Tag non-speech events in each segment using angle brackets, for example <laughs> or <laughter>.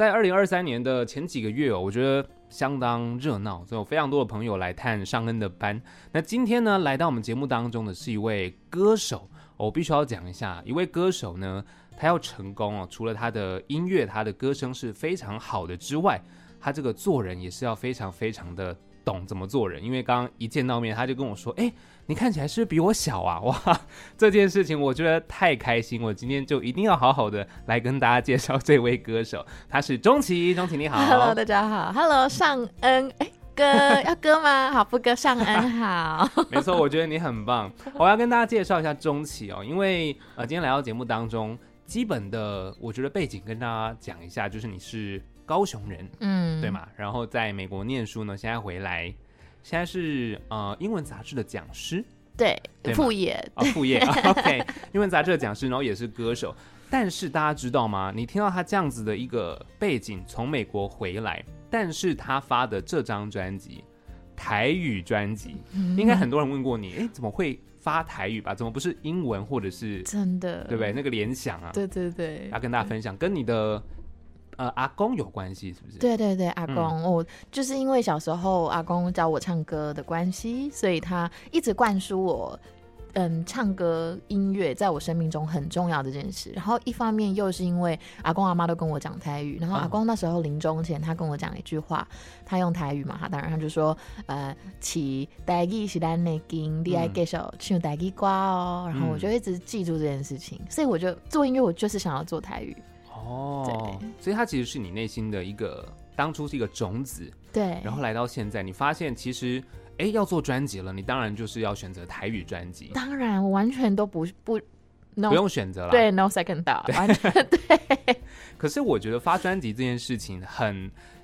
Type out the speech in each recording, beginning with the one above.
在二零二三年的前几个月哦，我觉得相当热闹，所以有非常多的朋友来探尚恩的班。那今天呢，来到我们节目当中的是一位歌手，我必须要讲一下，一位歌手呢，他要成功哦，除了他的音乐、他的歌声是非常好的之外，他这个做人也是要非常非常的。懂怎么做人，因为刚刚一见到面，他就跟我说：“哎，你看起来是不是比我小啊？” <laughs> 哇，这件事情我觉得太开心，我今天就一定要好好的来跟大家介绍这位歌手，他是钟琪。钟琪你好，Hello，大家好，Hello，尚恩，哎，哥 <laughs> 要哥吗？好，不哥，尚恩好，<laughs> 没错，我觉得你很棒。我要跟大家介绍一下钟琪哦，因为呃，今天来到节目当中，基本的我觉得背景跟大家讲一下，就是你是。高雄人，嗯，对嘛？然后在美国念书呢，现在回来，现在是呃英文杂志的讲师，对，副业啊，副业，OK，英文杂志的讲师，然后也是歌手。但是大家知道吗？你听到他这样子的一个背景，从美国回来，但是他发的这张专辑，台语专辑，嗯、应该很多人问过你，哎，怎么会发台语吧？怎么不是英文或者是真的？对不对？那个联想啊，对对对，要跟大家分享，跟你的。呃，阿公有关系是不是？对对对，阿公，我、嗯哦、就是因为小时候阿公教我唱歌的关系，所以他一直灌输我，嗯，唱歌音乐在我生命中很重要的这件事。然后一方面又是因为阿公阿妈都跟我讲台语，然后阿公那时候临终前他跟我讲一句话，他用台语嘛，他当然他就说，呃，起台语是咱的经，你爱介绍唱台语歌哦。然后我就一直记住这件事情，所以我就做音乐，我就是想要做台语。哦，所以它其实是你内心的一个当初是一个种子，对，然后来到现在，你发现其实哎要做专辑了，你当然就是要选择台语专辑。当然，我完全都不不 no, 不用选择了，对，no second thought，对完全 <laughs> 对。可是我觉得发专辑这件事情很，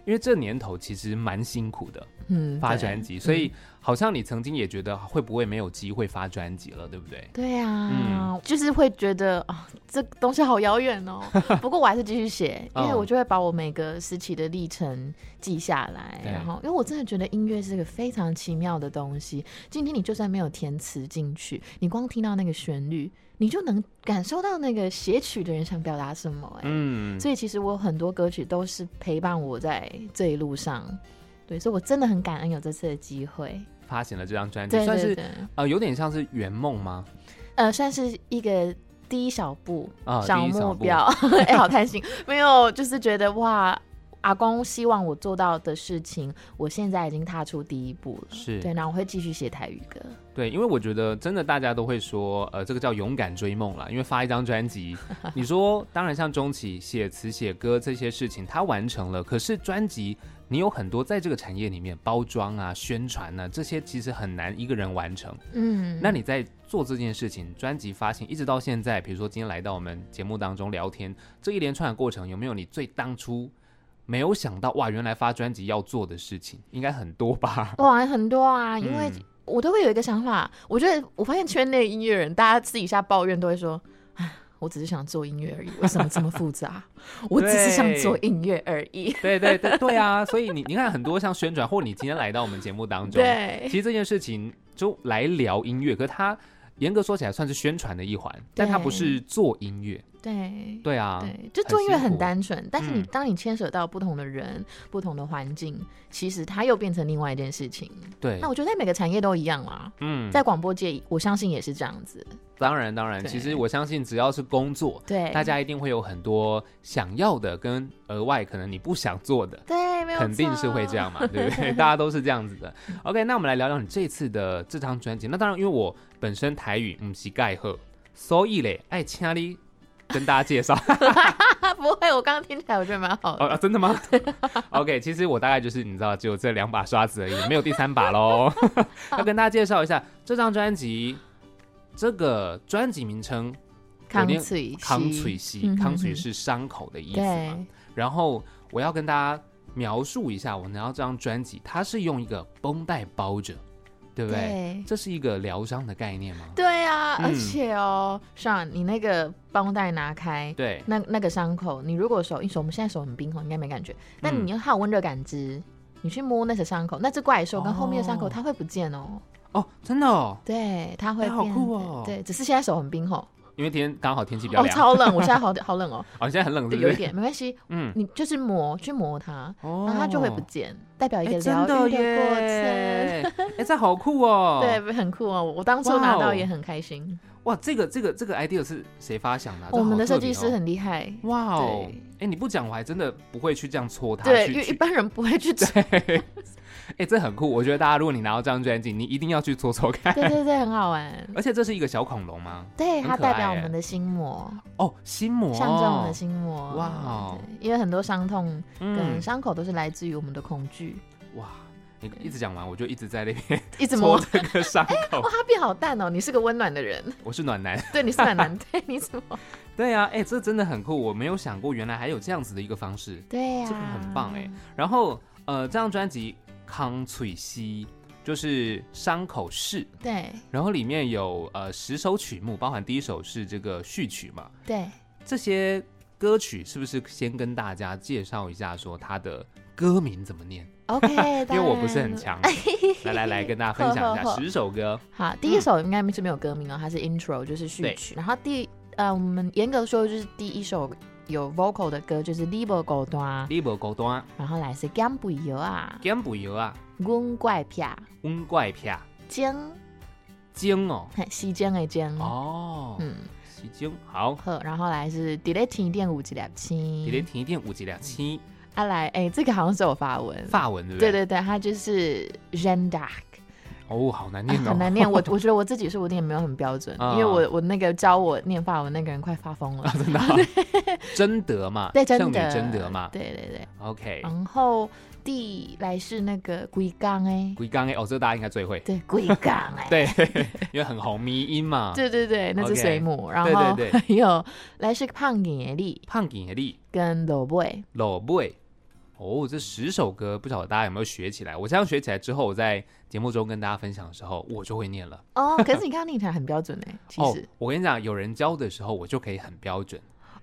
因为这年头其实蛮辛苦的，嗯，发专辑，所以。嗯好像你曾经也觉得会不会没有机会发专辑了，对不对？对啊，嗯，就是会觉得啊，这东西好遥远哦。<laughs> 不过我还是继续写，因为我就会把我每个时期的历程记下来。然后，因为我真的觉得音乐是个非常奇妙的东西。今天你就算没有填词进去，你光听到那个旋律，你就能感受到那个写曲的人想表达什么。哎，嗯，所以其实我很多歌曲都是陪伴我在这一路上。对，所以我真的很感恩有这次的机会。发行了这张专辑，算是呃有点像是圆梦吗？呃，算是一个第一小步，哦、小目标。<laughs> 哎、欸，好开心，<laughs> 没有，就是觉得哇，阿公希望我做到的事情，我现在已经踏出第一步了。是对，然后我会继续写台语歌。对，因为我觉得真的大家都会说，呃，这个叫勇敢追梦了。因为发一张专辑，<laughs> 你说当然像钟琪写词写歌这些事情他完成了，可是专辑。你有很多在这个产业里面包装啊、宣传啊，这些其实很难一个人完成。嗯，那你在做这件事情，专辑发行一直到现在，比如说今天来到我们节目当中聊天，这一连串的过程，有没有你最当初没有想到哇，原来发专辑要做的事情，应该很多吧？<laughs> 哇，很多啊，因为我都会有一个想法，我觉得我发现圈内音乐人，大家私底下抱怨都会说，唉。我只是想做音乐而已，为什么这么复杂？<laughs> 我只是想做音乐而已。对对对对啊！所以你你看很多像宣传，或你今天来到我们节目当中，对，其实这件事情就来聊音乐，可是它严格说起来算是宣传的一环，但它不是做音乐。对对啊，对，就做音乐很单纯，但是你当你牵扯到不同的人、嗯、不同的环境，其实它又变成另外一件事情。对，那我觉得在每个产业都一样啦。嗯，在广播界，我相信也是这样子。当然，当然，其实我相信只要是工作，对，大家一定会有很多想要的跟额外可能你不想做的。对，没有，肯定是会这样嘛，对不对？<laughs> 大家都是这样子的。OK，那我们来聊聊你这次的这张专辑。那当然，因为我本身台语不是盖赫，所以嘞，爱请你。跟大家介绍，<laughs> 不会，我刚刚听起来我觉得蛮好的。哦，真的吗？<laughs> OK，其实我大概就是你知道，只有这两把刷子而已，没有第三把喽。<laughs> 要跟大家介绍一下这张专辑，这个专辑名称“康翠康翠西”，康翠是伤口的意思嘛。然后我要跟大家描述一下，我拿到这张专辑，它是用一个绷带包着。对不对？对，这是一个疗伤的概念吗？对啊，嗯、而且哦，像你那个绷带拿开，对，那那个伤口，你如果手一手，我们现在手很冰哦，应该没感觉。那你要有温热感知，你去摸那些伤口，那只怪兽跟后面的伤口，它会不见哦。哦，真的哦。对，它会变。好酷哦。对，只是现在手很冰吼。因为天刚好天气比较凉，哦，超冷，我现在 <laughs> 好好冷哦。哦，现在很冷对，对，有一点没关系。嗯，你就是磨，去磨它，哦、然后它就会不见，代表一个疗愈的过程。<laughs> 哎、欸，这好酷哦！<laughs> 对，很酷哦。我当初拿到也很开心。哇，哇这个这个这个 idea 是谁发想的、啊？我们的设计师很厉害。哇哦！哎、欸，你不讲我还真的不会去这样搓它。对，因为一般人不会去搓。哎、欸，这很酷！我觉得大家，如果你拿到这张专辑，你一定要去搓搓看。对对对，很好玩。<laughs> 而且这是一个小恐龙吗？对，它代表我们的心魔。哦，心魔，象征我们的心魔。哇哦！因为很多伤痛跟伤口都是来自于我们的恐惧、嗯。哇，你一直讲完，我就一直在那边一直摸这个伤口。哇，它变好淡哦！你是个温暖的人。我是暖男。对，你是暖男。对，你怎么？<laughs> 对呀、啊，哎、欸，这真的很酷，我没有想过原来还有这样子的一个方式。对呀、啊，这个很棒哎。然后，呃，这张专辑。康翠西就是伤口室，对，然后里面有呃十首曲目，包含第一首是这个序曲嘛，对，这些歌曲是不是先跟大家介绍一下，说它的歌名怎么念？OK，<laughs> 因为我不是很强，<laughs> 来来来跟大家分享一下十首歌。好，第一首应该是没有歌名哦，它是 intro，就是序曲。然后第呃，我们严格说就是第一首。有 vocal 的歌就是你无孤单，你无孤单，然后来是减肥药啊，减肥药啊，阮怪癖，阮怪片，精精哦，时间的精哦，嗯，时间好，好，然后来是伫咧天顶有一粒星，伫咧天顶有一粒星，啊来，哎、欸，这个好像是有法文，法文对不对？对对对，它就是 Jeanne d'Arc。哦，好难念哦，啊、很难念。我我觉得我自己是不是念没有很标准，哦、<laughs> 因为我我那个教我念法文那个人快发疯了。哦、真的、<laughs> 哦，贞德嘛，对，圣女贞德嘛，对对对。OK，然后第来是那个龟缸哎，龟缸哎，哦，这大家应该最会。对，龟缸 <laughs> 哎，对，因为很红，迷音嘛。对对对，那是水母。Okay, 然后还有来是胖眼力，胖眼力跟罗贝，罗贝。哦，这十首歌不晓得大家有没有学起来？我这样学起来之后，我在节目中跟大家分享的时候，我就会念了。哦，可是你刚刚念起来很标准哎，其实、哦、我跟你讲，有人教的时候，我就可以很标准。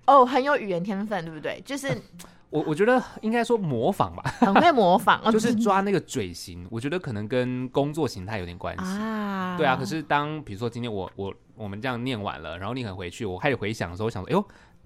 哦，很有语言天分，对不对？就是 <laughs> 我我觉得应该说模仿吧，很会模仿，就是抓那个嘴型。我觉得可能跟工作形态有点关系啊。对啊，可是当比如说今天我我我们这样念完了，然后你可能回去，我开始回想的时候，我想说，哎呦。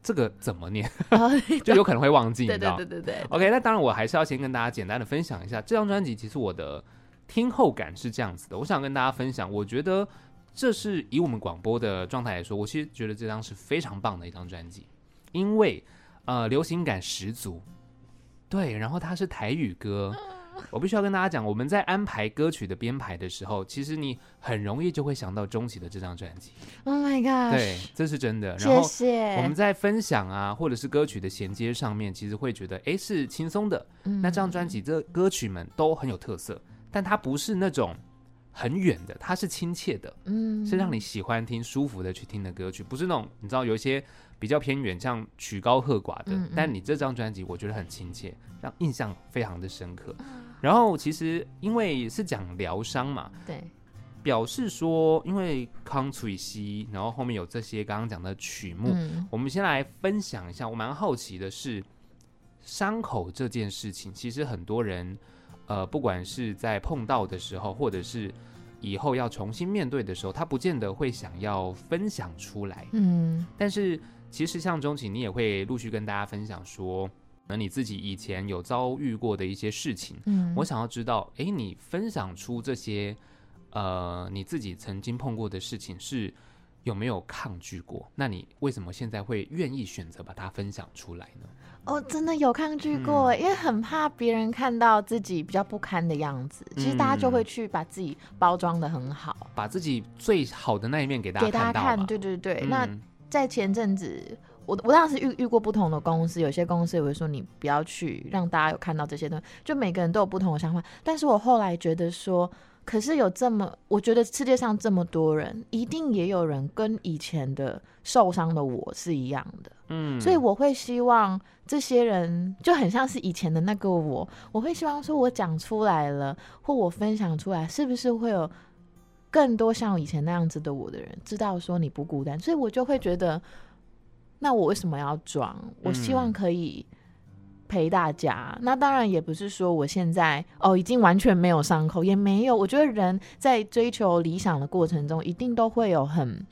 这个怎么念？<laughs> <laughs> 就有可能会忘记，你知道？对对对对对。OK，那当然，我还是要先跟大家简单的分享一下这张专辑。其实我的听后感是这样子的，我想跟大家分享。我觉得这是以我们广播的状态来说，我其实觉得这张是非常棒的一张专辑，因为呃流行感十足，对，然后它是台语歌。<laughs> 我必须要跟大家讲，我们在安排歌曲的编排的时候，其实你很容易就会想到钟琦的这张专辑。Oh my god！对，这是真的。谢谢。然后我们在分享啊，或者是歌曲的衔接上面，其实会觉得，哎，是轻松的。嗯。那这张专辑，这歌曲们都很有特色，但它不是那种很远的，它是亲切的。嗯。是让你喜欢听、舒服的去听的歌曲，不是那种你知道有一些比较偏远，像曲高和寡的。嗯嗯。但你这张专辑，我觉得很亲切，让印象非常的深刻。然后其实因为是讲疗伤嘛，对，表示说因为康翠西，然后后面有这些刚刚讲的曲目，嗯，我们先来分享一下。我蛮好奇的是，伤口这件事情，其实很多人，呃，不管是在碰到的时候，或者是以后要重新面对的时候，他不见得会想要分享出来，嗯，但是其实像钟情，你也会陆续跟大家分享说。那你自己以前有遭遇过的一些事情，嗯，我想要知道，哎，你分享出这些，呃，你自己曾经碰过的事情是有没有抗拒过？那你为什么现在会愿意选择把它分享出来呢？哦，真的有抗拒过，嗯，因为很怕别人看到自己比较不堪的样子。其实大家就会去把自己包装的很好，嗯，把自己最好的那一面给大家给大家看。对对对，嗯，那在前阵子。我我当时遇遇过不同的公司，有些公司也会说你不要去让大家有看到这些东西，就每个人都有不同的想法。但是我后来觉得说，可是有这么，我觉得世界上这么多人，一定也有人跟以前的受伤的我是一样的，嗯，所以我会希望这些人就很像是以前的那个我，我会希望说我讲出来了，或我分享出来，是不是会有更多像以前那样子的我的人知道说你不孤单，所以我就会觉得。那我为什么要装？我希望可以陪大家。嗯。那当然也不是说我现在哦已经完全没有伤口，也没有。我觉得人在追求理想的过程中，一定都会有很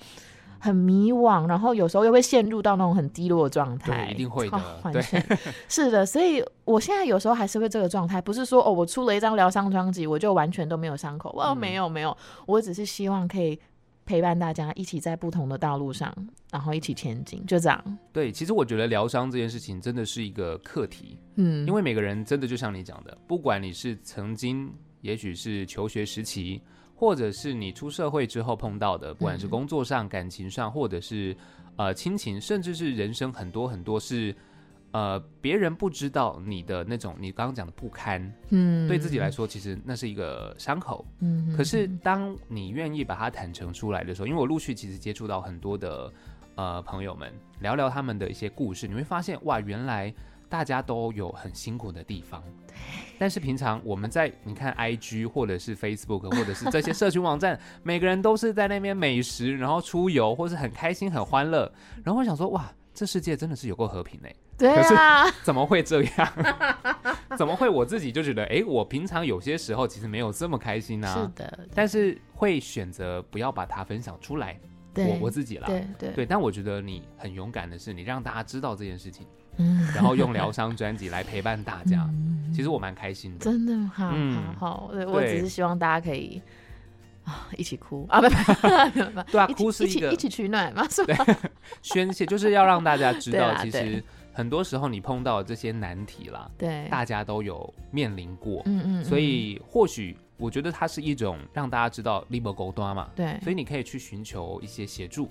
很迷惘，然后有时候又会陷入到那种很低落的状态。一定会的。对，<laughs> 是的。所以我现在有时候还是会这个状态，不是说哦，我出了一张疗伤专辑，我就完全都没有伤口。哦，没有没有，我只是希望可以陪伴大家一起在不同的道路上，然后一起前进，就这样。对，其实我觉得疗伤这件事情真的是一个课题。嗯，因为每个人真的就像你讲的，不管你是曾经，也许是求学时期。或者是你出社会之后碰到的，不管是工作上、感情上，或者是呃亲情，甚至是人生很多很多是呃别人不知道你的那种，你刚刚讲的不堪，嗯，对自己来说，其实那是一个伤口，嗯。可是当你愿意把它坦诚出来的时候，因为我陆续其实接触到很多的呃朋友们，聊聊他们的一些故事，你会发现哇，原来。大家都有很辛苦的地方，<laughs> 但是平常我们在你看 IG 或者是 Facebook 或者是这些社群网站，每个人都是在那边美食，然后出游，或是很开心很欢乐。然后我想说，哇，这世界真的是有够和平嘞！对啊，可是 <laughs> 怎么会这样？怎么会？我自己就觉得，哎，我平常有些时候其实没有这么开心啊。是的，但是会选择不要把它分享出来。我我自己啦，对对对。但我觉得你很勇敢的是，你让大家知道这件事情。然后用疗伤专辑来陪伴大家，<laughs> 嗯、其实我蛮开心的，真的好，嗯、好我只是希望大家可以啊一起哭啊，不 <laughs> 不对啊，哭是一个一起，一起取暖嘛，是吧？宣泄就是要让大家知道，其实很多时候你碰到的这些难题啦，对，大家都有面临过，嗯，嗯嗯，所以或许我觉得它是一种让大家知道你没孤单嘛，对，所以你可以去寻求一些协助。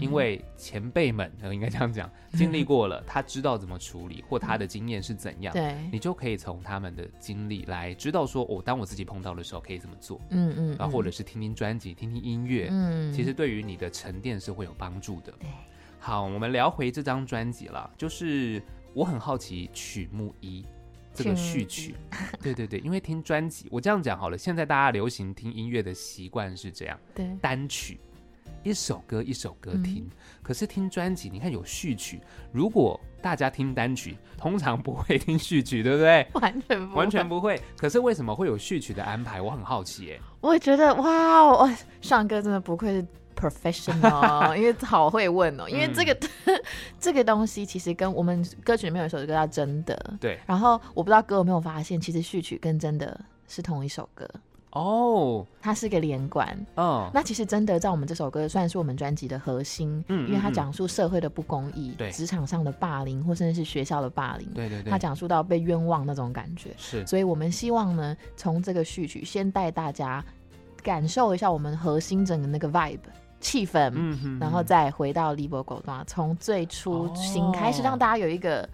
因为前辈们，应该这样讲，经历过了，他知道怎么处理，或他的经验是怎样，对，你就可以从他们的经历来知道说，哦，当我自己碰到的时候可以怎么做，嗯嗯，然后或者是听听专辑，听听音乐，嗯，其实对于你的沉淀是会有帮助的。好，我们聊回这张专辑了，就是我很好奇曲目一这个序曲，<laughs> 对对对，因为听专辑，我这样讲好了，现在大家流行听音乐的习惯是这样，对，单曲。一首歌一首歌听，嗯、可是听专辑，你看有序曲。如果大家听单曲，通常不会听序曲，对不对？<laughs> 完全不会，完全不会。可是为什么会有序曲的安排？我很好奇耶。我也觉得哇，我尚哥真的不愧是 professional，因为好会问哦。因为这个、嗯、这个东西其实跟我们歌曲里面有一首歌叫《真的》，对。然后我不知道哥有没有发现，其实序曲跟《真的》是同一首歌。哦，它是个连贯。哦，那其实真的在我们这首歌算是我们专辑的核心，嗯，因为它讲述社会的不公义，对，职场上的霸凌，或甚至是学校的霸凌，对对对，它讲述到被冤枉那种感觉，是。所以我们希望呢，从这个序曲先带大家感受一下我们核心整个那个 vibe 气氛，嗯哼，然后再回到利波狗段，从最初新开始，让大家有一个。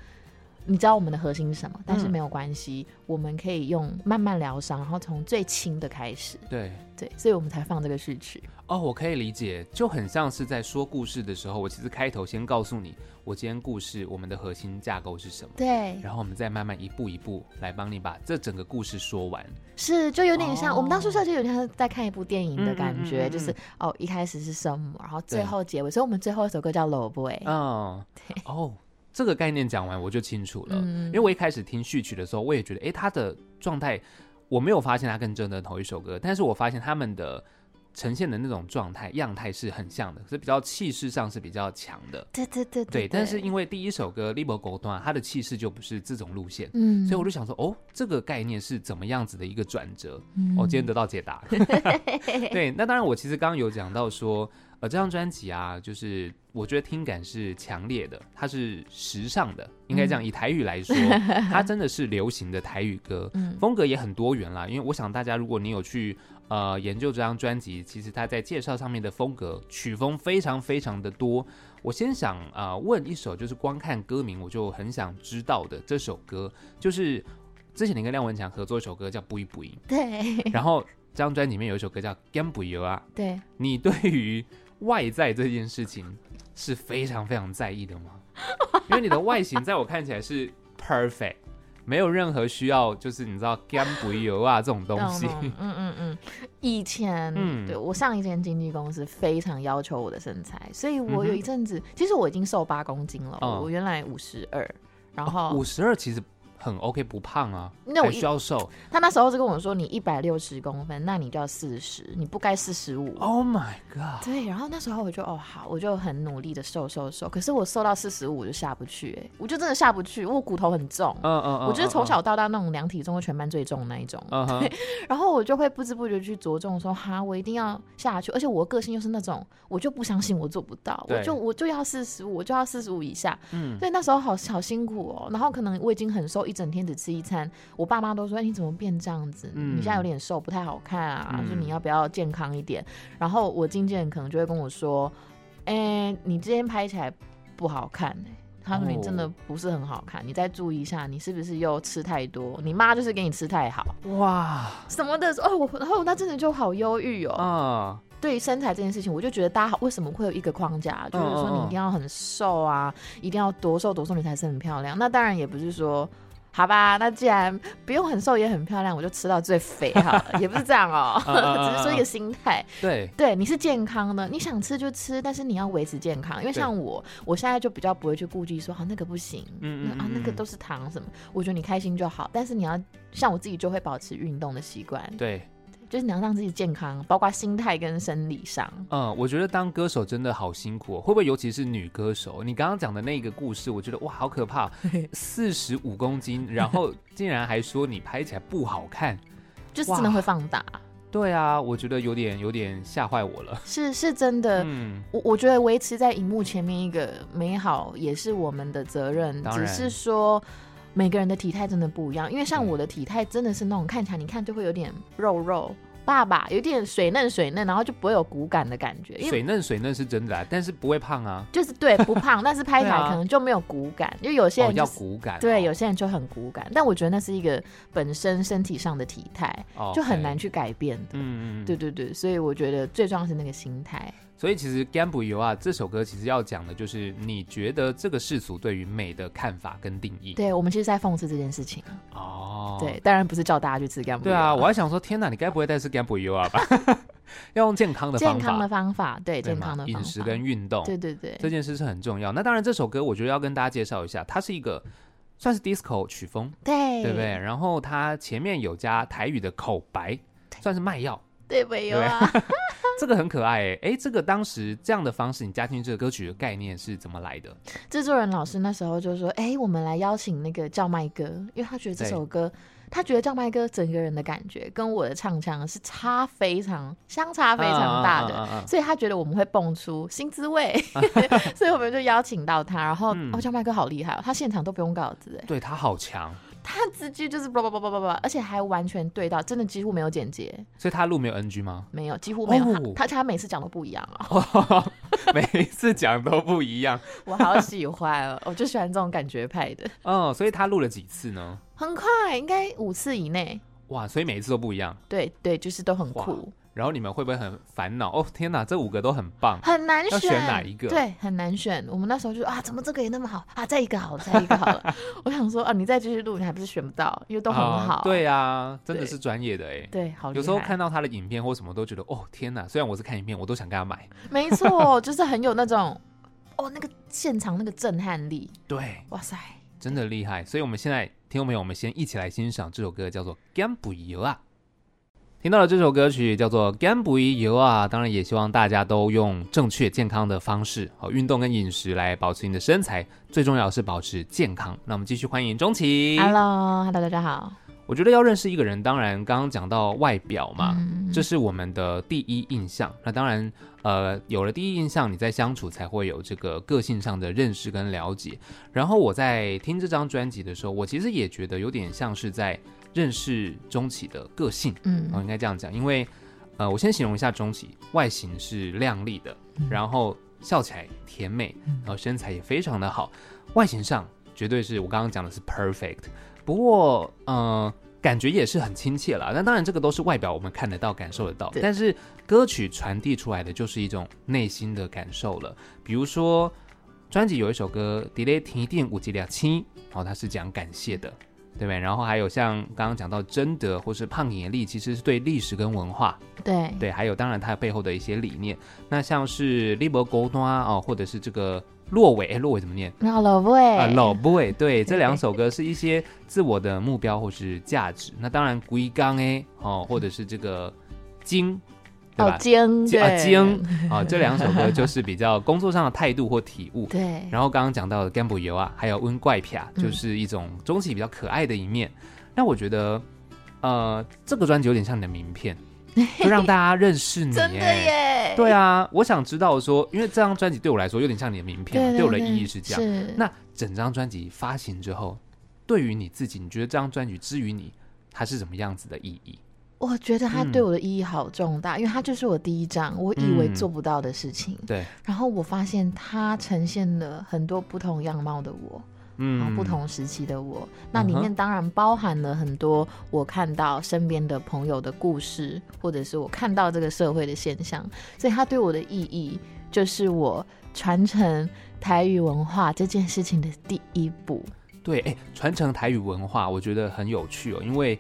你知道我们的核心是什么，但是没有关系，嗯、我们可以用慢慢疗伤，然后从最轻的开始。对对，所以我们才放这个序曲。哦，我可以理解，就很像是在说故事的时候，我其实开头先告诉你，我今天故事我们的核心架构是什么。对，然后我们再慢慢一步一步来帮你把这整个故事说完。是，就有点像、哦、我们当初设计，有点像在看一部电影的感觉，就是哦，一开始是什么，然后最后结尾，所以我们最后一首歌叫《老 boy》。嗯，对哦。这个概念讲完我就清楚了，嗯、因为我一开始听序曲的时候，我也觉得，哎，他的状态我没有发现他跟真的同一首歌，但是我发现他们的呈现的那种状态样态是很像的，是比较气势上是比较强的。对对对对，对。但是因为第一首歌《你没孤单》，它的气势就不是这种路线，嗯，所以我就想说，哦，这个概念是怎么样子的一个转折？我、嗯哦、今天得到解答。<laughs> 对，那当然，我其实刚刚有讲到说。呃，这张专辑啊，就是我觉得听感是强烈的，它是时尚的，应该这样以台语来说，它真的是流行的台语歌，<laughs> 风格也很多元啦。因为我想大家，如果你有去呃研究这张专辑，其实它在介绍上面的风格曲风非常非常的多。我先想啊、呃、问一首，就是光看歌名我就很想知道的这首歌，就是之前你跟廖文强合作一首歌叫《不一不一》，对，然后这张专辑里面有一首歌叫《干不油》啊，对，你对于外在这件事情是非常非常在意的吗？因为你的外形在我看起来是 perfect，没有任何需要，就是你知道干不油啊这种东西。嗯嗯嗯，以前，嗯，对我上一间经纪公司非常要求我的身材，所以我有一阵子，嗯、其实我已经瘦八公斤了。哦、我原来五十二，然后五十二其实很 OK，不胖啊，那我需要瘦。他那时候就跟我说，你一百六十公分，那你就要四十，你不该四十五。Oh my god！对，然后那时候我就哦好，我就很努力的瘦瘦瘦，可是我瘦到四十五我就下不去，哎，我就真的下不去，我骨头很重。嗯嗯嗯，我就是从小到大那种量体重全班最重的那一种。然后我就会不知不觉去着重说，哈，我一定要下去，而且我个性又是那种，我就不相信我做不到，我就我就要四十五，我就要四十五以下。嗯。所以那时候好好辛苦哦，然后可能我已经很瘦，一整天只吃一餐，我爸妈都说：“哎，你怎么变这样子？你现在有点瘦，不太好看啊，说你要不要健康一点？”然后我经纪人可能就会跟我说：“哎，你今天拍起来不好看。”他说：“你真的不是很好看，你再注意一下，你是不是又吃太多？你妈就是给你吃太好哇什么的哦。”我然后那真的就好忧郁哦。对于身材这件事情，我就觉得大家为什么会有一个框架，就是说你一定要很瘦啊，一定要多瘦多瘦你才是很漂亮。那当然也不是说，好吧，那既然不用很瘦也很漂亮，我就吃到最肥好了，<laughs> 也不是这样哦，只是说一个心态。对对，你是健康的，你想吃就吃，但是你要维持健康。因为像我，我现在就比较不会去顾忌说，好那个不行，啊那个都是糖什么，我觉得你开心就好。但是你要像我自己就会保持运动的习惯。对。就是你要让自己健康，包括心态跟生理上。嗯，我觉得当歌手真的好辛苦，会不会尤其是女歌手？你刚刚讲的那个故事，我觉得哇，好可怕，四十五公斤，然后竟然还说你拍起来不好看，<laughs> 就是真的会放大。对啊，我觉得有点有点吓坏我了。是是真的，嗯，我我觉得维持在荧幕前面一个美好也是我们的责任，只是说。每个人的体态真的不一样，因为像我的体态真的是那种看起来，你看就会有点肉肉爸爸，有点水嫩水嫩，然后就不会有骨感的感觉。水嫩水嫩是真的啊，但是不会胖啊。就是对，不胖，但是拍起来可能就没有骨感，因为有些人要骨感，对，有些人就很骨感。但我觉得那是一个本身身体上的体态，就很难去改变的。嗯嗯，对对对，所以我觉得最重要是那个心态。所以其实《甘不油啊》这首歌其实要讲的就是你觉得这个世俗对于美的看法跟定义。对，我们其实在讽刺这件事情。哦，对，当然不是叫大家去吃甘不油。对啊，我还想说，天哪，你该不会再吃甘不油啊吧？<laughs> 要用健康的方法，健康的方法，对，健康的饮食跟运动，对对对，这件事是很重要。那当然，这首歌我觉得要跟大家介绍一下，它是一个算是 disco 曲风，对，对不对？然后它前面有加台语的口白，算是卖药，对不有啊？<laughs> 这个很可爱哎，哎，这个当时这样的方式，你加进这个歌曲的概念是怎么来的？制作人老师那时候就说，哎，我们来邀请那个叫卖哥，因为他觉得这首歌，他觉得叫卖哥整个人的感觉跟我的唱腔是差非常相差非常大的，啊啊啊啊啊所以他觉得我们会蹦出新滋味，<laughs> 所以我们就邀请到他，然后、嗯、哦，叫卖哥好厉害哦，他现场都不用稿子哎，对他好强。他直接就是叭叭叭叭叭叭，而且还完全对到，真的几乎没有剪接。所以他录没有 NG 吗？没有，几乎没有。哦、他他每次讲都不一样啊，<laughs> 每次讲都不一样。我好喜欢，哦我就喜欢这种感觉派的。嗯，所以他录了几次呢？很快，应该五次以内。哇，所以每一次都不一样。对对，就是都很酷。然后你们会不会很烦恼？哦，天哪，这五个都很棒，很难选，要选哪一个？对，很难选。我们那时候就啊，怎么这个也那么好啊？再一个好了，再一个好了。<laughs> 我想说啊，你再继续录，你还不是选不到，因为都很好。啊对啊，真的是专业的哎。对，好。有时候看到他的影片或什么，都觉得哦，天哪！虽然我是看影片，我都想跟他买。没错，<laughs> 就是很有那种哦，那个现场那个震撼力。对，哇塞，真的厉害。所以我们现在听众朋友，我们先一起来欣赏这首歌，叫做《甘不油啊》。听到了这首歌曲叫做《甘不油啊》，当然也希望大家都用正确健康的方式好运动跟饮食来保持你的身材，最重要的是保持健康。那我们继续欢迎钟琪。Hello，Hello，大家好。我觉得要认识一个人，当然刚刚讲到外表嘛，嗯、这是我们的第一印象。那当然，呃，有了第一印象，你在相处才会有这个个性上的认识跟了解。然后我在听这张专辑的时候，我其实也觉得有点像是在。认识钟琪的个性，嗯，我应该这样讲，因为，呃，我先形容一下钟琪，外形是靓丽的，嗯、然后笑起来甜美，然后身材也非常的好，外形上绝对是我刚刚讲的是 perfect，不过，呃，感觉也是很亲切啦。那当然，这个都是外表我们看得到、感受得到，但是歌曲传递出来的就是一种内心的感受了。比如说，专辑有一首歌《Delay 停电五级两七》，然后它是讲感谢的。对不对？然后还有像刚刚讲到贞德或是胖野力，其实是对历史跟文化，对对，还有当然它背后的一些理念。那像是利伯高端哦，或者是这个骆伟，哎，骆伟怎么念？老 boy 啊，老 boy，对，这两首歌是一些自我的目标或是价值。那当然，龟刚哎，哦，或者是这个金。对吧？经啊精啊，这两首歌就是比较工作上的态度或体悟。<laughs> 对。然后刚刚讲到的《干不油》啊，还有《温怪撇》，就是一种中期比较可爱的一面。那、嗯、我觉得，呃，这个专辑有点像你的名片，<laughs> 就让大家认识你。真的耶。对啊，我想知道说，因为这张专辑对我来说有点像你的名片，对我的意义是这样。那整张专辑发行之后，对于你自己，你觉得这张专辑之于你，它是什么样子的意义？我觉得它对我的意义好重大，嗯、因为它就是我第一张我以为做不到的事情。嗯、对，然后我发现它呈现了很多不同样貌的我，嗯，然后不同时期的我。那里面当然包含了很多我看到身边的朋友的故事，或者是我看到这个社会的现象。所以它对我的意义，就是我传承台语文化这件事情的第一步。对，哎，传承台语文化，我觉得很有趣哦，因为。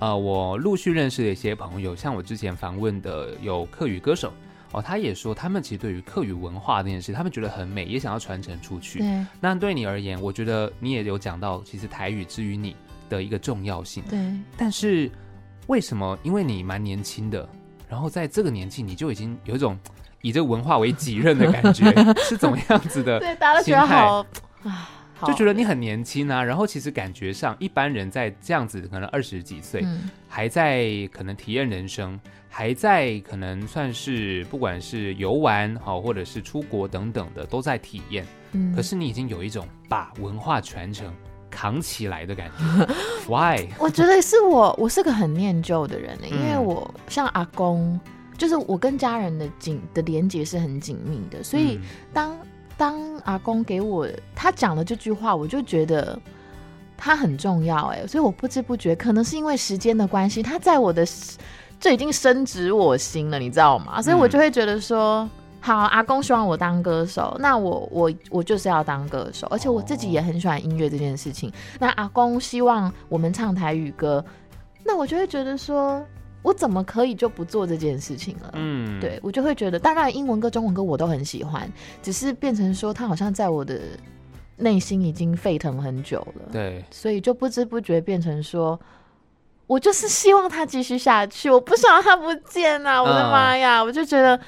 呃，我陆续认识的一些朋友，像我之前访问的有客语歌手哦，他也说他们其实对于客语文化这件事，他们觉得很美，也想要传承出去。对。那对你而言，我觉得你也有讲到，其实台语之于你的一个重要性。对。但是为什么？因为你蛮年轻的，然后在这个年纪，你就已经有一种以这个文化为己任的感觉，<laughs> 是怎么样子的？对，大家都觉得好啊。就觉得你很年轻啊，然后其实感觉上一般人在这样子可能二十几岁，嗯、还在可能体验人生，还在可能算是不管是游玩好，或者是出国等等的都在体验。嗯，可是你已经有一种把文化传承扛起来的感觉。<laughs> Why？我觉得是我，我是个很念旧的人呢，因为我像阿公，就是我跟家人的紧的连接是很紧密的，所以当。当阿公给我他讲了这句话，我就觉得他很重要哎，所以我不知不觉，可能是因为时间的关系，他在我的这已经深植我心了，你知道吗？所以我就会觉得说，好，阿公希望我当歌手，那我我我就是要当歌手，而且我自己也很喜欢音乐这件事情。那阿公希望我们唱台语歌，那我就会觉得说。我怎么可以就不做这件事情了？嗯，对，我就会觉得，当然英文歌、中文歌我都很喜欢，只是变成说他好像在我的内心已经沸腾很久了。对，所以就不知不觉变成说，我就是希望他继续下去，我不想让他不见啊！我的妈呀，嗯、我就觉得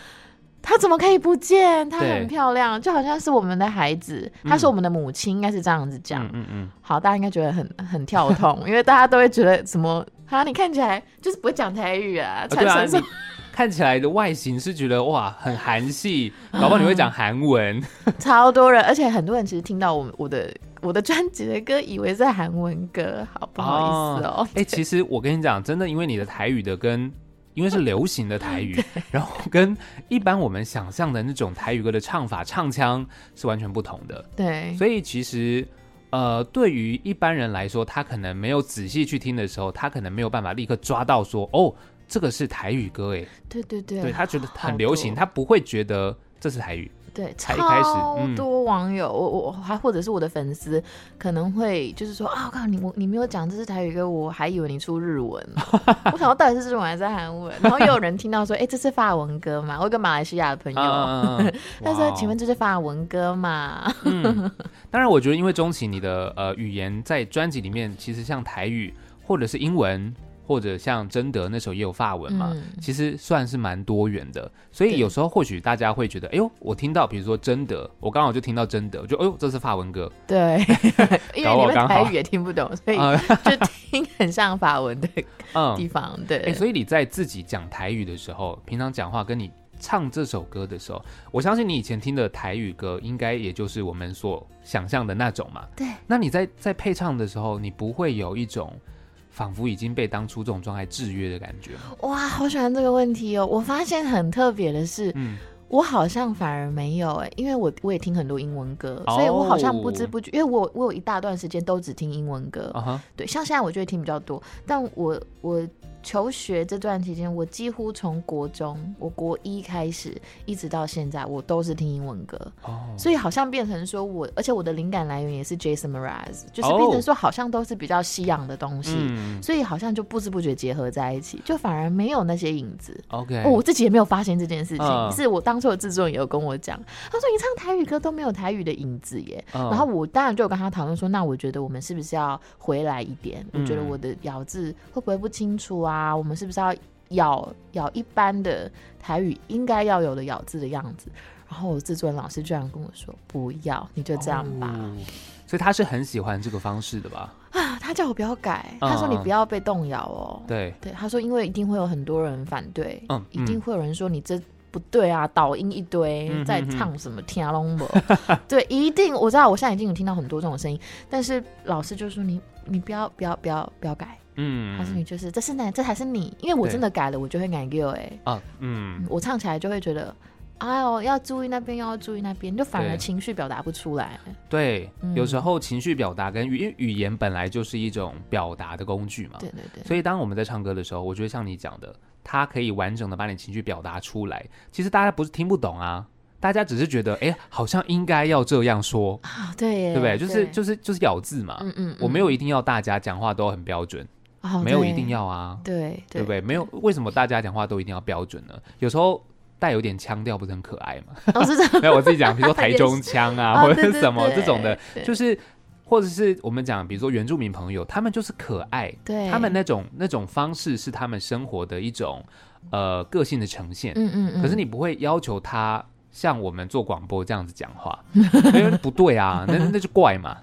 他怎么可以不见？他很漂亮，就好像是我们的孩子，他是我们的母亲，应该是这样子讲。嗯嗯嗯。好，大家应该觉得很很跳痛，因为大家都会觉得什么？啊，你看起来就是不会讲台语啊！传承什么？看起来的外形是觉得哇，很韩系，<laughs> 搞不好你会讲韩文。<laughs> 超多人，而且很多人其实听到我我的我的专辑的歌，以为是韩文歌，好不好意思哦。<laughs> 哎、哦欸，其实我跟你讲，真的，因为你的台语的跟因为是流行的台语，然后跟一般我们想象的那种台语歌的唱法唱腔是完全不同的。对，所以其实。呃，对于一般人来说，他可能没有仔细去听的时候，他可能没有办法立刻抓到说，哦，这个是台语歌，哎，对对对，对他觉得很流行，他不会觉得这是台语。对，才一开始超多网友，嗯、我我还或者是我的粉丝，可能会就是说啊，我靠你，我你没有讲这是台语歌，我还以为你出日文。<laughs> 我想说到底是日文还是韩文？然后又有人听到说，哎、欸，这是法文歌嘛？我有个马来西亚的朋友，<laughs> 他说，请问这是法文歌嘛？嗯，当然，我觉得因为钟情你的呃语言在专辑里面，其实像台语或者是英文。或者像贞德那首也有法文嘛，嗯、其实算是蛮多元的，所以有时候或许大家会觉得，哎呦，我听到比如说贞德，我刚好就听到贞德，我就哎呦，这是法文歌，对，<laughs> 因为你们台语也听不懂，所以就听很像法文的 <laughs> 地方，嗯、对、欸。所以你在自己讲台语的时候，平常讲话跟你唱这首歌的时候，我相信你以前听的台语歌，应该也就是我们所想象的那种嘛。对。那你在在配唱的时候，你不会有一种。仿佛已经被当初这种状态制约的感觉。哇，好喜欢这个问题哦！我发现很特别的是，嗯，我好像反而没有哎，因为我我也听很多英文歌，哦、所以我好像不知不觉，因为我我有一大段时间都只听英文歌。Uh huh、对，像现在我就会听比较多，但我我求学这段期间，我几乎从国中，我国一开始，一直到现在，我都是听英文歌。哦，所以好像变成说我，而且我的灵感来源也是 Jason Mraz，就是变成说好像都是比较西洋的东西，哦，所以好像就不知不觉结合在一起，就反而没有那些影子。OK，哦，我自己也没有发现这件事情，哦，是我当初的制作人也有跟我讲，他说你唱台语歌都没有台语的影子耶。哦，然后我当然就有跟他讨论说，那我觉得我们是不是要回来一点？嗯，我觉得我的咬字会不会不清楚啊？啊，我们是不是要咬咬一般的台语应该要有的咬字的样子？然后我制作人老师居然跟我说：“不要，你就这样吧。哦”所以他是很喜欢这个方式的吧？啊，他叫我不要改，他说：“你不要被动摇哦。嗯”对对，他说：“因为一定会有很多人反对，嗯，一定会有人说你这不对啊，导音一堆，嗯、在唱什么听拢无？<laughs> 对，一定我知道，我现在已经有听到很多这种声音，但是老师就说你：“你你不要不要不要不要改。”嗯，他说你就是这是哪，这才是你，因为我真的改了，我就会改掉哎。啊，嗯，我唱起来就会觉得，哎呦，要注意那边，要注意那边，就反而情绪表达不出来。对，嗯、有时候情绪表达跟语，因为语言本来就是一种表达的工具嘛。对对对。所以当我们在唱歌的时候，我觉得像你讲的，它可以完整的把你情绪表达出来。其实大家不是听不懂啊，大家只是觉得，哎、欸，好像应该要这样说啊，对，对不对？就是就是就是咬字嘛。嗯，嗯嗯。我没有一定要大家讲话都很标准。Oh, 没有一定要啊，对对，对不对？没有，为什么大家讲话都一定要标准呢？有时候带有点腔调，不是很可爱吗？哦，是这样。<laughs> 没有，我自己讲，比如说 <laughs> 台中腔啊，或者是什么这种的，就是或者是我们讲，比如说原住民朋友，他们就是可爱，对，他们那种那种方式是他们生活的一种呃个性的呈现。嗯嗯嗯。可是你不会要求他。像我们做广播这样子讲话，因 <laughs> 为不对啊，那那就怪嘛。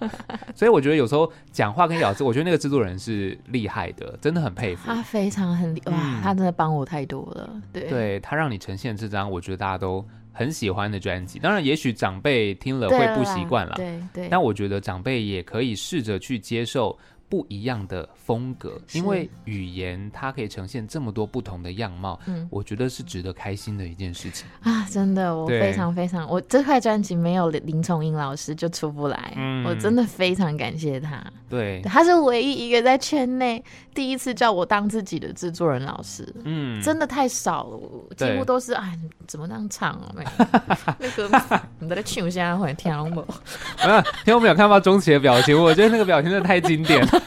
所以我觉得有时候讲话跟咬字，我觉得那个制作人是厉害的，真的很佩服。他非常很哇，他真的帮我太多了。对，对他让你呈现这张我觉得大家都很喜欢的专辑。当然，也许长辈听了会不习惯了，对对。但我觉得长辈也可以试着去接受。不一样的风格，因为语言它可以呈现这么多不同的样貌，嗯，我觉得是值得开心的一件事情啊！真的，我非常非常，我这块专辑没有林崇英老师就出不来，嗯，我真的非常感谢他，对，他是唯一一个在圈内第一次叫我当自己的制作人老师，嗯，真的太少了，几乎都是哎，怎么那样唱啊？那个 <laughs> 你在唱现在会听懂吗？<laughs> 啊，听我没有看到钟琪的表情，我觉得那个表情真的太经典了。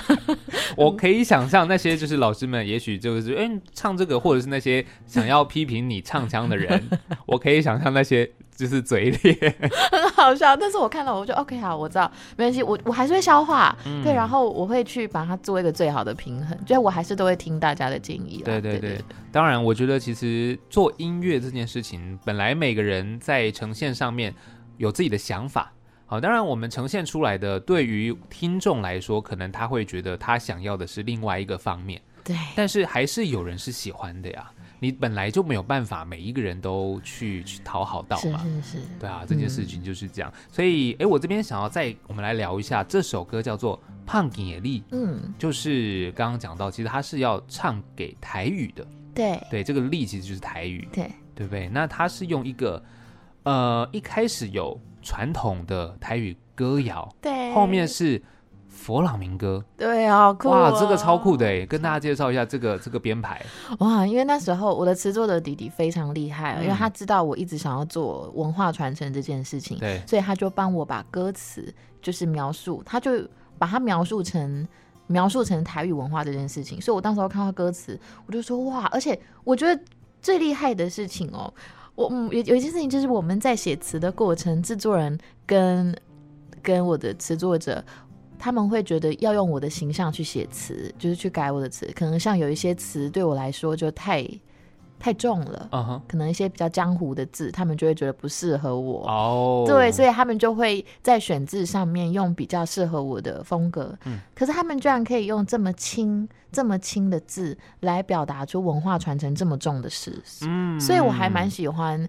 <laughs> 我可以想象那些就是老师们，也许就是哎、欸、唱这个，或者是那些想要批评你唱腔的人，我可以想象那些就是嘴脸，<laughs> 很好笑。但是我看到我就 OK 好，我知道没关系，我我还是会消化，嗯、对，然后我会去把它做一个最好的平衡，就我还是都会听大家的建议。对对对，对对对，当然我觉得其实做音乐这件事情，本来每个人在呈现上面有自己的想法。好，当然我们呈现出来的，对于听众来说，可能他会觉得他想要的是另外一个方面。对，但是还是有人是喜欢的呀。你本来就没有办法每一个人都去去讨好到嘛。是是是。对啊，这件事情就是这样。嗯、所以，哎，我这边想要再我们来聊一下这首歌，叫做《胖给力》。嗯，就是刚刚讲到，其实他是要唱给台语的。对对，这个“力”其实就是台语。对，对不对？那他是用一个呃，一开始有。传统的台语歌谣，对，后面是佛朗明哥，对，好酷、哦、哇，这个超酷的哎，跟大家介绍一下这个这个编排。哇，因为那时候我的词作的弟弟非常厉害，嗯、因为他知道我一直想要做文化传承这件事情，对，所以他就帮我把歌词就是描述，他就把它描述成描述成台语文化这件事情，所以我当时候看到歌词，我就说哇，而且我觉得最厉害的事情哦。我嗯，有有一件事情就是我们在写词的过程，制作人跟跟我的词作者，他们会觉得要用我的形象去写词，就是去改我的词，可能像有一些词对我来说就太。太重了，uh huh. 可能一些比较江湖的字，他们就会觉得不适合我。哦，oh. 对，所以他们就会在选字上面用比较适合我的风格。嗯，可是他们居然可以用这么轻、这么轻的字来表达出文化传承这么重的事。嗯，所以我还蛮喜欢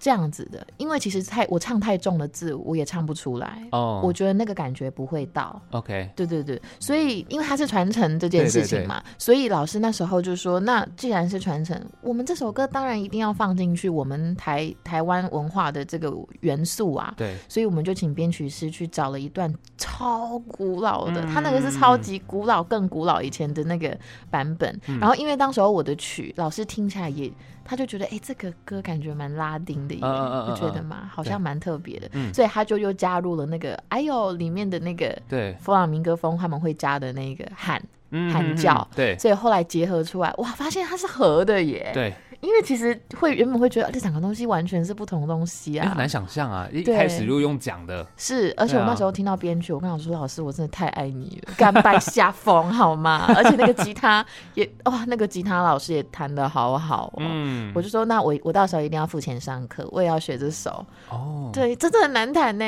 这样子的，因为其实太我唱太重的字，我也唱不出来。哦，我觉得那个感觉不会到。OK，对对对，所以因为它是传承这件事情嘛，对对对，所以老师那时候就说，那既然是传承，我们这首歌当然一定要放进去我们台台湾文化的这个元素啊。对，所以我们就请编曲师去找了一段超古老的，他、嗯、那个是超级古老、更古老以前的那个版本。嗯、然后因为当时候我的曲，老师听起来也。他就觉得，哎、欸，这个歌感觉蛮拉丁的耶，你、uh, uh, uh, uh, 觉得吗？好像蛮特别的，嗯，所以他就又加入了那个，哎呦，里面的那个，对，弗朗明哥风他们会加的那个喊喊叫，对，所以后来结合出来，哇，发现它是合的耶，对。因为其实会原本会觉得这两个东西完全是不同的东西啊，很难想象啊。一开始如果用讲的，是，而且我那时候听到编曲，我跟老师说：“老师，我真的太爱你了，<laughs> 甘拜下风好吗？”而且那个吉他也哇，那个吉他老师也弹的好好哦。嗯，我就说：“那我我到时候一定要付钱上课，我也要学这首。”哦，对，真的很难弹呢。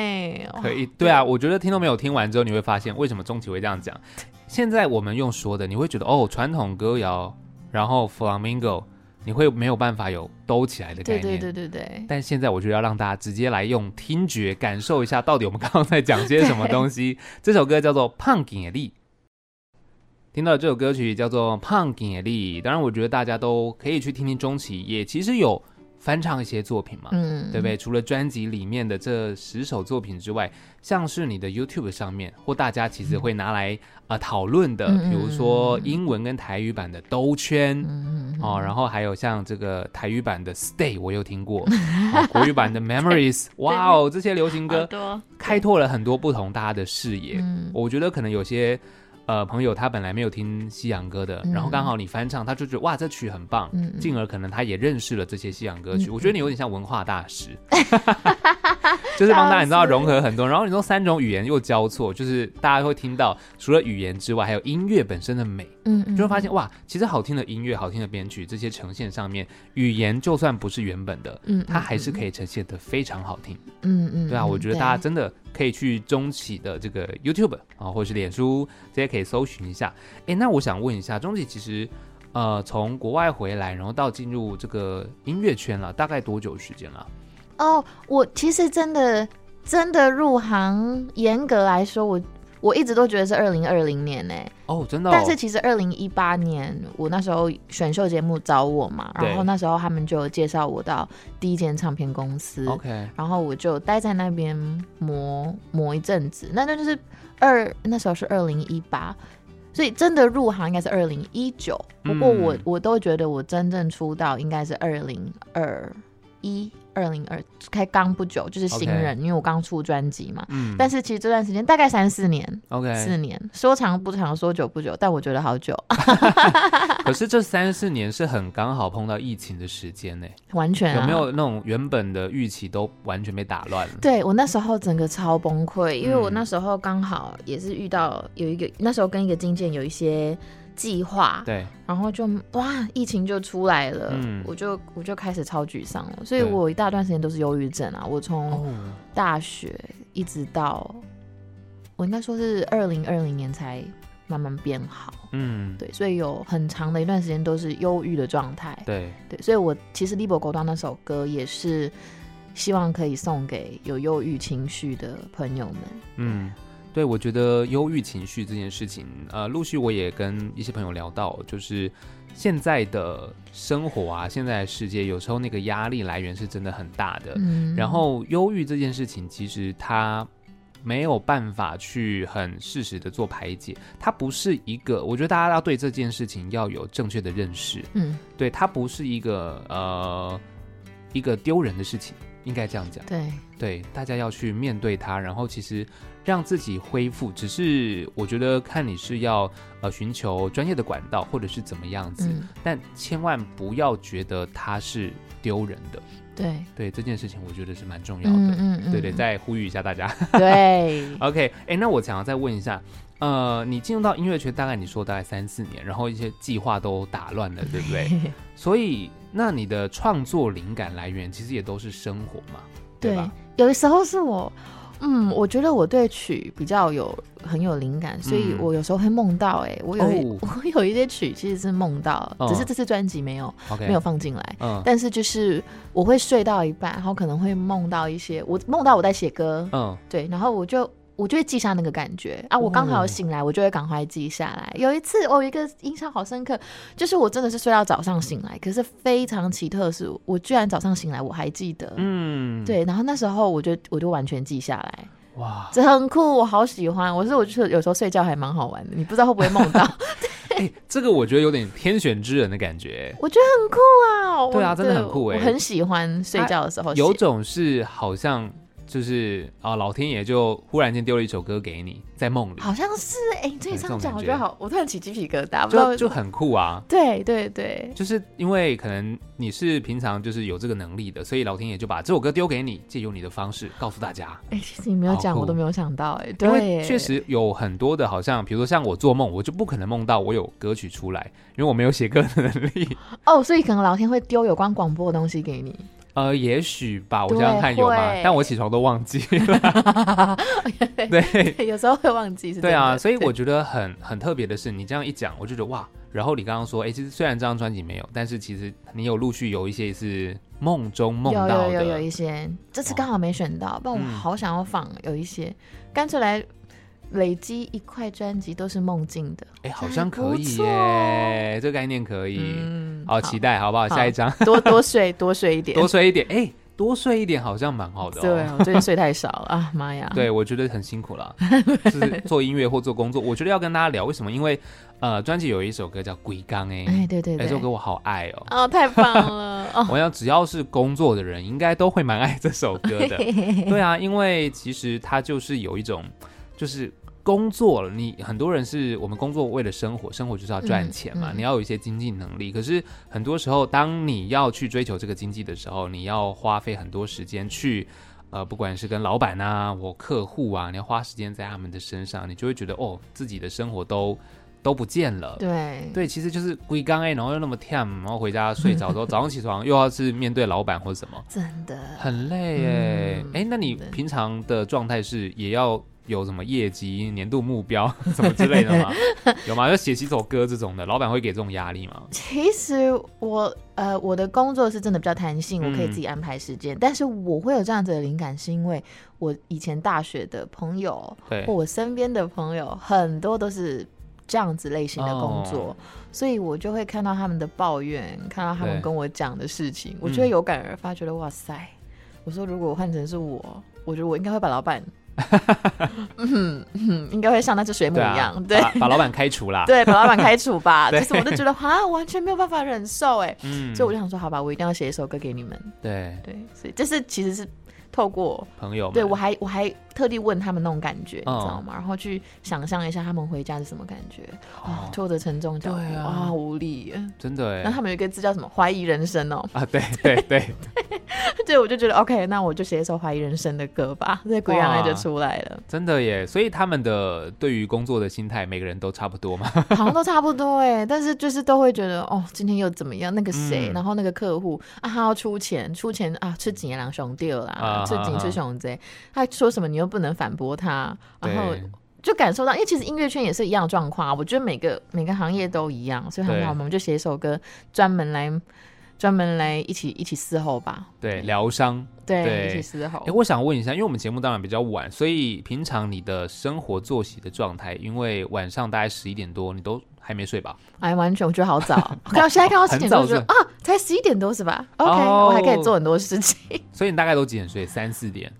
可以，对啊，我觉得听都没有听完之后，你会发现为什么钟琪会这样讲。现在我们用说的，你会觉得哦，传统歌谣，然后 Flamingo。你会没有办法有兜起来的概念，对对对对对。但现在我觉得要让大家直接来用听觉感受一下，到底我们刚刚在讲些什么东西。<laughs> 这首歌叫做《胖给力》，听到这首歌曲叫做《胖给力》，当然我觉得大家都可以去听听中期，也其实有。翻唱一些作品嘛，嗯，对不对？除了专辑里面的这十首作品之外，像是你的 YouTube 上面，或大家其实会拿来啊讨论的，比如说英文跟台语版的兜圈，嗯哦，然后还有像这个台语版的 Stay，我有听过，<laughs> 国语版的 <laughs> Memories，哇哦，这些流行歌开拓了很多不同大家的视野，我觉得可能有些。呃，朋友他本来没有听西洋歌的，嗯、然后刚好你翻唱，他就觉得哇，这曲很棒，嗯、进而可能他也认识了这些西洋歌曲。嗯、我觉得你有点像文化大师，<laughs> 就是帮大家你知道融合很多，然后你说三种语言又交错，就是大家会听到除了语言之外，还有音乐本身的美，嗯，就会发现哇，其实好听的音乐、好听的编曲这些呈现上面，语言就算不是原本的，嗯，它还是可以呈现的非常好听，嗯嗯，对啊，我觉得大家真的。可以去中企的这个 YouTube 啊，或者是脸书，这些可以搜寻一下。哎，那我想问一下，中企其实呃从国外回来，然后到进入这个音乐圈了，大概多久时间了？哦，我其实真的真的入行，严格来说我。我一直都觉得是二零二零年呢、欸。哦，真的、哦。但是其实二零一八年，我那时候选秀节目找我嘛，然后那时候他们就介绍我到第一间唱片公司。OK。然后我就待在那边磨磨一阵子，那那就是二那时候是二零一八，所以真的入行应该是二零一九。不过我、嗯、我都觉得我真正出道应该是二零二一。二零二开刚不久，就是新人.因为我刚出专辑嘛。嗯。但是其实这段时间大概三四年，OK，四年，说长不长，说久不久，但我觉得好久。<laughs> 可是这三四年是很刚好碰到疫情的时间呢，完全、啊、有没有那种原本的预期都完全被打乱了？对，我那时候整个超崩溃，因为我那时候刚好也是遇到有一个，那时候跟一个经纪人有一些。计划。对，然后就哇，疫情就出来了，嗯、我就我就开始超沮丧了，所以我一大段时间都是忧郁症啊。我从大学一直到、哦、我应该说是二零二零年才慢慢变好，嗯，对，所以有很长的一段时间都是忧郁的状态，对。对，所以我其实《Libre 孤单》那首歌也是希望可以送给有忧郁情绪的朋友们，嗯。对，我觉得忧郁情绪这件事情，呃，陆续我也跟一些朋友聊到，就是现在的生活啊，现在的世界有时候那个压力来源是真的很大的。嗯，然后忧郁这件事情，其实它没有办法去很适时的做排解，它不是一个，我觉得大家要对这件事情要有正确的认识。嗯，对，它不是一个呃一个丢人的事情。应该这样讲，对对，大家要去面对它，然后其实让自己恢复。只是我觉得看你是要呃寻求专业的管道，或者是怎么样子，嗯、但千万不要觉得它是丢人的。对对，这件事情我觉得是蛮重要的。嗯嗯，嗯对对，再呼吁一下大家。对，<laughs> OK，哎，那我想要再问一下，呃，你进入到音乐圈大概你说大概三四年，然后一些计划都打乱了，对不对？<laughs> 所以。那你的创作灵感来源其实也都是生活嘛，对吧？有的时候是我，嗯，我觉得我对曲比较有很有灵感，所以我有时候会梦到、欸。哎、嗯，我有、哦、<laughs> 我有一些曲其实是梦到，只是这次专辑没有、哦、没有放进来。嗯，但是就是我会睡到一半，然后可能会梦到一些，我梦到我在写歌。嗯，对，然后我就。我就会记下那个感觉啊，我刚好醒来，我就会赶快记下来。哦、有一次，我有一个印象好深刻，就是我真的是睡到早上醒来，可是非常奇特的是，我居然早上醒来我还记得。嗯，对，然后那时候我就我就完全记下来。哇，这很酷，我好喜欢。我是我就是有时候睡觉还蛮好玩的，你不知道会不会梦到？<laughs> 对、欸，这个我觉得有点天选之人的感觉。我觉得很酷啊。对啊，真的很酷哎，我很喜欢睡觉的时候。有种是好像。就是啊，老天爷就忽然间丢了一首歌给你，在梦里，好像是哎，你这一唱讲，我觉得好，我突然起鸡皮疙瘩，就就很酷啊。对对对，就是因为可能你是平常就是有这个能力的，所以老天爷就把这首歌丢给你，借由你的方式告诉大家。哎，其实你没有讲，我都没有想到哎。对，因为确实有很多的，好像比如说像我做梦，我就不可能梦到我有歌曲出来，因为我没有写歌的能力。哦，所以可能老天会丢有关广播的东西给你。呃，也许吧，我想想看有吗？但我起床都忘记了。<laughs> <laughs> 对，有时候会忘记是。对啊，所以我觉得很很特别的是，你这样一讲，我就觉得哇。然后你刚刚说，哎，其实虽然这张专辑没有，但是其实你有陆续有一些是梦中梦到的。有有有有一些，这次刚好没选到，不然我好想要放有一些，干脆来。累积一块专辑都是梦境的，哎、欸，好像可以耶，这个概念可以，嗯，好期待，好不好？好下一张，多多睡，<laughs> 多睡一点，多睡一点，哎、欸，多睡一点好像蛮好的、哦。对，我最近睡太少了啊，妈呀！对，我觉得很辛苦了，<laughs> 就是做音乐或做工作，我觉得要跟大家聊为什么？因为呃，专辑有一首歌叫《鬼刚》哎，哎，对对对，这首歌我好爱哦，哦，太棒了！<laughs> 我想只要是工作的人，应该都会蛮爱这首歌的。对啊，因为其实它就是有一种，就是。工作了，你很多人是我们工作为了生活，生活就是要赚钱嘛，嗯嗯、你要有一些经济能力。可是很多时候，当你要去追求这个经济的时候，你要花费很多时间去，呃，不管是跟老板啊，或客户啊，你要花时间在他们的身上，你就会觉得哦，自己的生活都都不见了。对对，其实就是归刚哎，然后又那么甜，然后回家睡着之后，早上起床又要是面对老板或者什么，真的很累哎哎，那你平常的状态是也要？有什么业绩、年度目标 <laughs> 什么之类的吗？<laughs> 有吗？就写几首歌这种的，老板会给这种压力吗？其实我呃，我的工作是真的比较弹性，嗯、我可以自己安排时间。但是我会有这样子的灵感，是因为我以前大学的朋友，或我身边的朋友，很多都是这样子类型的工作，哦、所以我就会看到他们的抱怨，看到他们跟我讲的事情，我就会有感而发，觉得、嗯、哇塞！我说如果换成是我，我觉得我应该会把老板。<laughs> 嗯嗯，应该会像那只水母一样，对，啊、对把，把老板开除啦，<laughs> 对，把老板开除吧。<laughs> 其实我就觉得啊，完全没有办法忍受哎，嗯，所以我就想说，好吧，我一定要写一首歌给你们。对对，所以这是其实是。透过朋友，对，我还我还特地问他们那种感觉，你知道吗？然后去想象一下他们回家是什么感觉啊，拖着沉重脚步啊，无力，真的哎。然后他们有一个字叫什么？怀疑人生哦。啊，对对对，对，我就觉得 OK，那我就写一首怀疑人生的歌吧，这归刚爱就出来了。真的耶，所以他们的对于工作的心态，每个人都差不多嘛？<laughs> 好像都差不多哎，但是就是都会觉得哦，今天又怎么样？那个谁，然后那个客户啊，他要出钱，出钱啊，吃几两兄弟啦。吃几吃熊贼，他说什么你又不能反驳他，然后就感受到，因为其实音乐圈也是一样状况啊。我觉得每个每个行业都一样，所以很好，我们就写一首歌，专门来专门来一起一起伺候吧。对，疗伤，对，一起伺候。哎，我想问一下，因为我们节目当然比较晚，所以平常你的生活作息的状态，因为晚上大概十一点多，你都还没睡吧？哎，完全我觉得好早，<laughs> 看到现在看到十点多就啊，才十一点多是吧？OK，我还可以做很多事情。<laughs> 所以你大概都几点睡？三四点？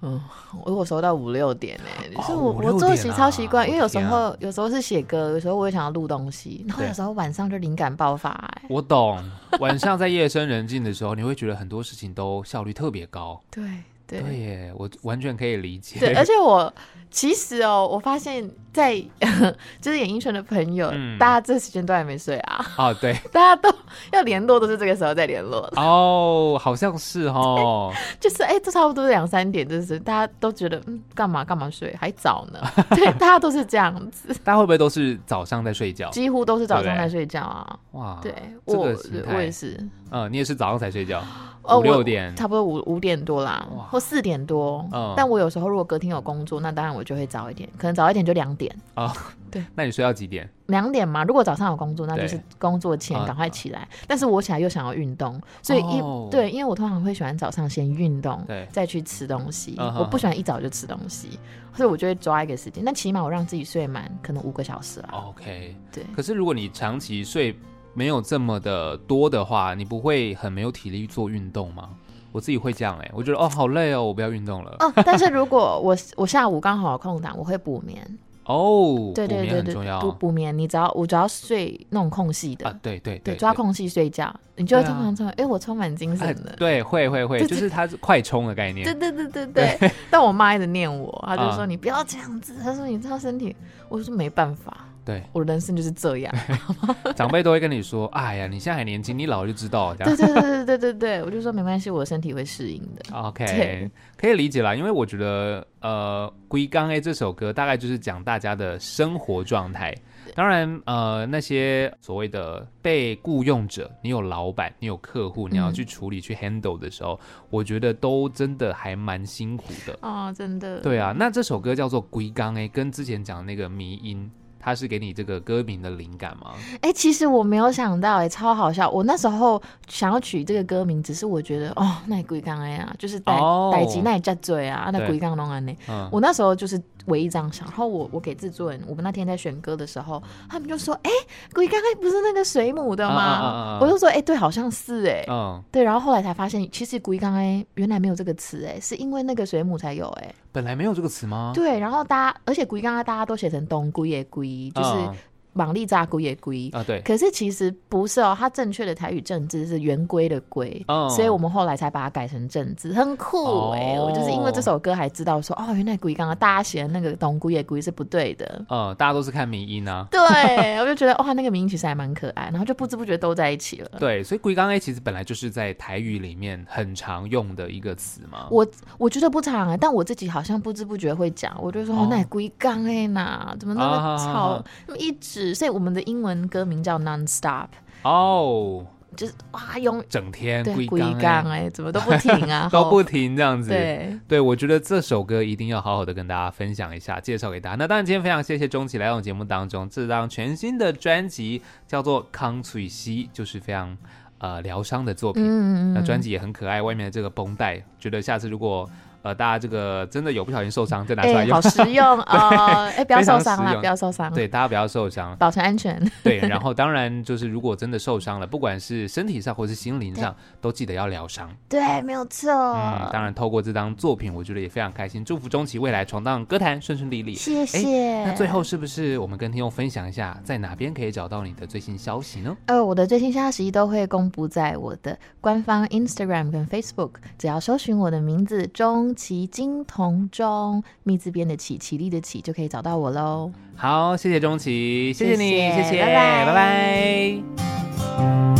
嗯，我有时候到五六点哎，就是我我作息超习惯，因为有时候有时候是写歌，有时候我也想要录东西，然后有时候晚上就灵感爆发。哎，我懂，晚上在夜深人静的时候，你会觉得很多事情都效率特别高。对对耶，我完全可以理解。对，而且我。其实哦，我发现这在就是演艺圈的朋友，嗯大家这时间都还没睡啊。哦，对，<laughs> 大家都要联络，都是这个时候在联络的。哦，好像是哦。就是哎，这、欸、差不多两三点，就是大家都觉得嗯，干嘛干嘛睡，还早呢。对，大家都是这样子。<laughs> 大家会不会都是早上在睡觉？几乎都是早上在睡觉啊。哇，对，我心态我也是。嗯，你也是早上才睡觉？哦，五六点，差不多五五点多啦，或四点多。嗯，但我有时候如果隔天有工作，那当然我就会早一点，可能早一点就两点。哦，<laughs> 对，那你睡到几点？两点嘛。如果早上有工作，那就是工作前赶快起来。但是我起来又想要运动，所以一对，因为我通常会喜欢早上先运动，对，再去吃东西。我不喜欢一早就吃东西，所以我就会抓一个时间。但起码我让自己睡满，可能五个小时了。OK，对。可是如果你长期睡没有这么的多的话，你不会很没有体力做运动吗？我自己会这样哎、欸，我觉得哦好累哦，我不要运动了。哦，但是如果我我下午刚好有空档，我会补眠。哦，对对对对，补补眠，你只要我只要睡那种空隙的，啊、对对对，抓空隙睡觉，你就会通常说，哎、我充满精神的。对，会会会，就是它是快充的概念。对对对对对。对 <laughs> 但我妈一直念我，她就说你不要这样子，她说你这样身体，我说没办法。对，我的人生就是这样。<laughs> <laughs> 长辈都会跟你说：“哎呀，你现在还年轻，你老了就知道。”这样。对对对对对对对，我就说没关系，我的身体会适应的。<laughs> OK，可以理解啦，因为我觉得呃，《归刚 A》这首歌大概就是讲大家的生活状态。当然，呃，那些所谓的被雇佣者，你有老板，你有客户，你要去处理、嗯、去 handle 的时候，我觉得都真的还蛮辛苦的。哦，真的。对啊，那这首歌叫做《归刚 A》，跟之前讲的那个迷音。他是给你这个歌名的灵感吗？哎、欸，其实我没有想到、欸，哎，超好笑。我那时候想要取这个歌名，只是我觉得，哦，那鬼刚哎呀，就是逮逮鸡那也叫嘴啊，那鬼刚弄安呢。我那时候就是唯一这样想。然后我我给制作人，我们那天在选歌的时候，他们就说，哎、欸，归刚才不是那个水母的吗？啊啊啊啊我就说，哎、欸，对，好像是哎、欸，嗯，对。然后后来才发现，其实鬼刚才原来没有这个词，哎，是因为那个水母才有、欸，哎。本来没有这个词吗？对，然后大家，而且鬼刚刚大家都写成东归也归，就是。茻丽炸龟也龟啊，对，可是其实不是哦，它正确的台语政治是圆规的规，哦，所以我们后来才把它改成正字，很酷哎、欸！哦、我就是因为这首歌还知道说，哦，原来龟刚刚大家写的那个东归也龟是不对的，嗯，大家都是看名音啊，对，<laughs> 我就觉得哇，那个名音其实还蛮可爱，然后就不知不觉都在一起了，对，所以龟刚 A 其实本来就是在台语里面很常用的一个词嘛，我我觉得不常啊，但我自己好像不知不觉会讲，我就说、哦、那龟刚 A 呐，怎么那么吵，那么一直。所以我们的英文歌名叫 Non-Stop 哦，就是哇，用整天归刚哎，怎么都不停啊，<laughs> 都不停这样子。对，对我觉得这首歌一定要好好的跟大家分享一下，介绍给大家。那当然，今天非常谢谢钟琪来到节目当中，这张全新的专辑叫做《康翠西》，就是非常呃疗伤的作品。嗯嗯，那专辑也很可爱，外面的这个绷带，觉得下次如果。呃，大家这个真的有不小心受伤，再拿出来用，好实用 <laughs> 啊！哎，不要受伤了，不要受伤。对，大家不要受伤，保持安全。对，<laughs> 然后当然就是，如果真的受伤了，不管是身体上或是心灵上，都记得要疗伤。对，没有错。嗯，当然透过这张作品，我觉得也非常开心，祝福钟琪未来闯荡歌坛顺顺利利。谢谢。那最后是不是我们跟听众分享一下，在哪边可以找到你的最新消息呢？呃，我的最新消息都会公布在我的官方 Instagram 跟 Facebook，只要搜寻我的名字钟奇金同中蜜字边的起起立的起就可以找到我喽。好谢谢钟琪谢谢你谢谢拜拜。拜拜。